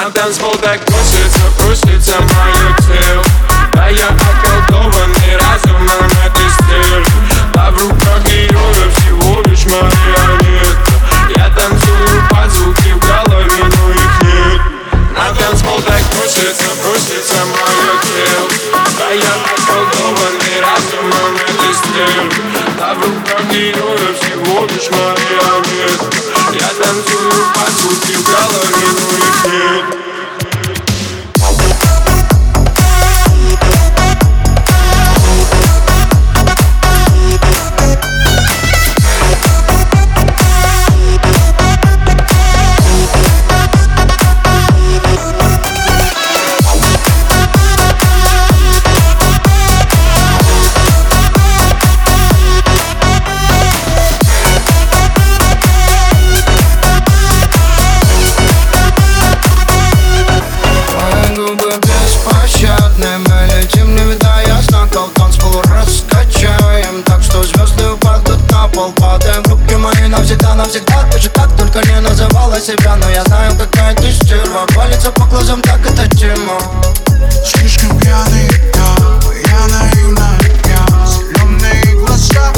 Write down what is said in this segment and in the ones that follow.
На танцпол так просится, просится мое тело А я околдованный разумом этой стервы А в руках ее я всего лишь марионетка Я танцую под звуки в голове, но их нет На танцпол так просится, просится мое тело А я околдованный разумом этой стервы А в руках ее я всего лишь марионетка Я танцую под звуки в голове, но их нет навсегда, навсегда Ты же так только не называла себя Но я знаю, какая ты стерва. Палится по глазам, так это тема. Слишком пьяный я, я наивная я Зеленые глаза,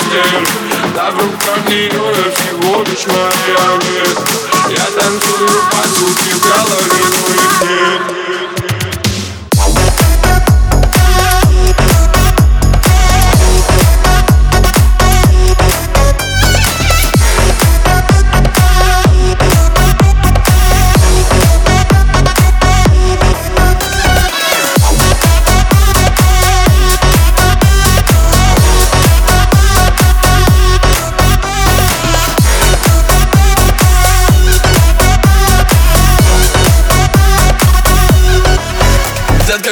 разумом этой стервы А в руках ее я всего лишь марионетка Я танцую звуки в голове,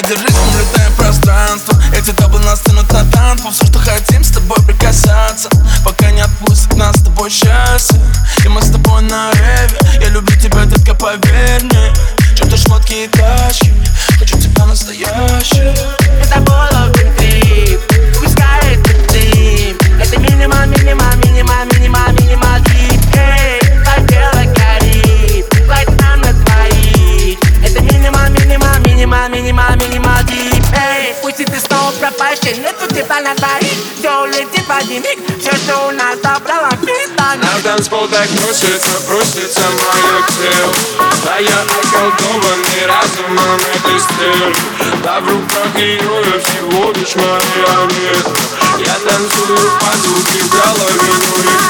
Детка, держись, мы летаем в пространство. Эти дабы нас тянут на танку Все, что хотим с тобой прикасаться. Пока не отпустит нас с тобой счастье. И мы с тобой на реве. Я люблю тебя, детка, поверь мне. Чем-то шмотки и тачки. Хочу тебя настоящий Это было снова пропащий Нету тепла на двоих Все один миг Все, что у нас забрало питание На танцпол так просится, просится мое тело А я околдованный разумом этой стервы А в руках ее всего лишь марионетка Я танцую под звуки в голове, но их нет